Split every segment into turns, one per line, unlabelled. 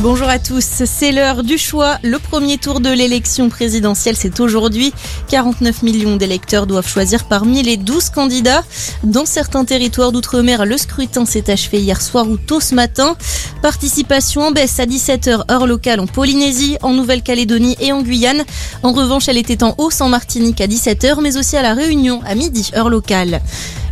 Bonjour à tous, c'est l'heure du choix. Le premier tour de l'élection présidentielle, c'est aujourd'hui. 49 millions d'électeurs doivent choisir parmi les 12 candidats. Dans certains territoires d'outre-mer, le scrutin s'est achevé hier soir ou tôt ce matin. Participation en baisse à 17h heure locale en Polynésie, en Nouvelle-Calédonie et en Guyane. En revanche, elle était en hausse en Martinique à 17h, mais aussi à La Réunion à midi heure locale.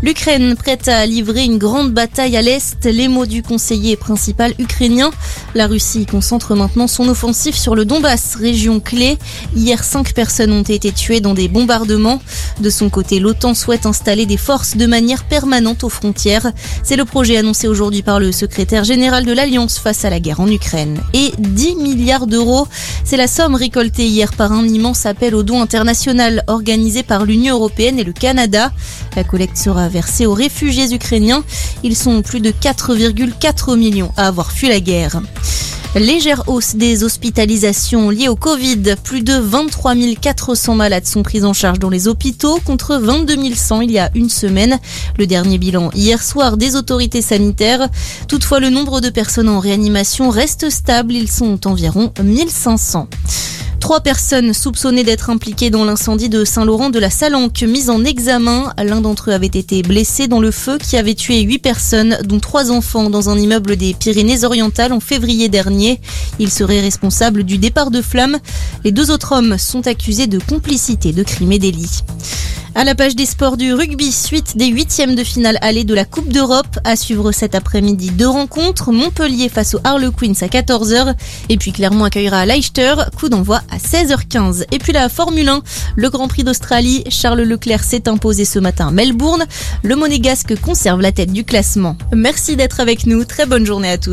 L'Ukraine prête à livrer une grande bataille à l'Est, les mots du conseiller principal ukrainien. La Russie concentre maintenant son offensive sur le Donbass, région clé. Hier, cinq personnes ont été tuées dans des bombardements. De son côté, l'OTAN souhaite installer des forces de manière permanente aux frontières. C'est le projet annoncé aujourd'hui par le secrétaire général de l'Alliance face à la guerre en Ukraine. Et 10 milliards d'euros, c'est la somme récoltée hier par un immense appel aux dons international organisé par l'Union européenne et le Canada. La collecte sera versée aux réfugiés ukrainiens. Ils sont plus de 4,4 millions à avoir fui la guerre. Légère hausse des hospitalisations liées au Covid. Plus de 23 400 malades sont pris en charge dans les hôpitaux contre 22 100 il y a une semaine. Le dernier bilan hier soir des autorités sanitaires. Toutefois, le nombre de personnes en réanimation reste stable. Ils sont environ 1500. Trois personnes soupçonnées d'être impliquées dans l'incendie de Saint-Laurent de la Salanque mises en examen. L'un d'entre eux avait été blessé dans le feu qui avait tué huit personnes, dont trois enfants, dans un immeuble des Pyrénées-Orientales en février dernier. Il serait responsable du départ de flammes. Les deux autres hommes sont accusés de complicité de crimes et délits. À la page des sports du rugby, suite des huitièmes de finale allée de la Coupe d'Europe. À suivre cet après-midi deux rencontres. Montpellier face aux Harlequins à 14h. Et puis Clermont accueillera Leicester. Coup d'envoi à 16h15. Et puis la Formule 1, le Grand Prix d'Australie. Charles Leclerc s'est imposé ce matin à Melbourne. Le monégasque conserve la tête du classement. Merci d'être avec nous. Très bonne journée à tous.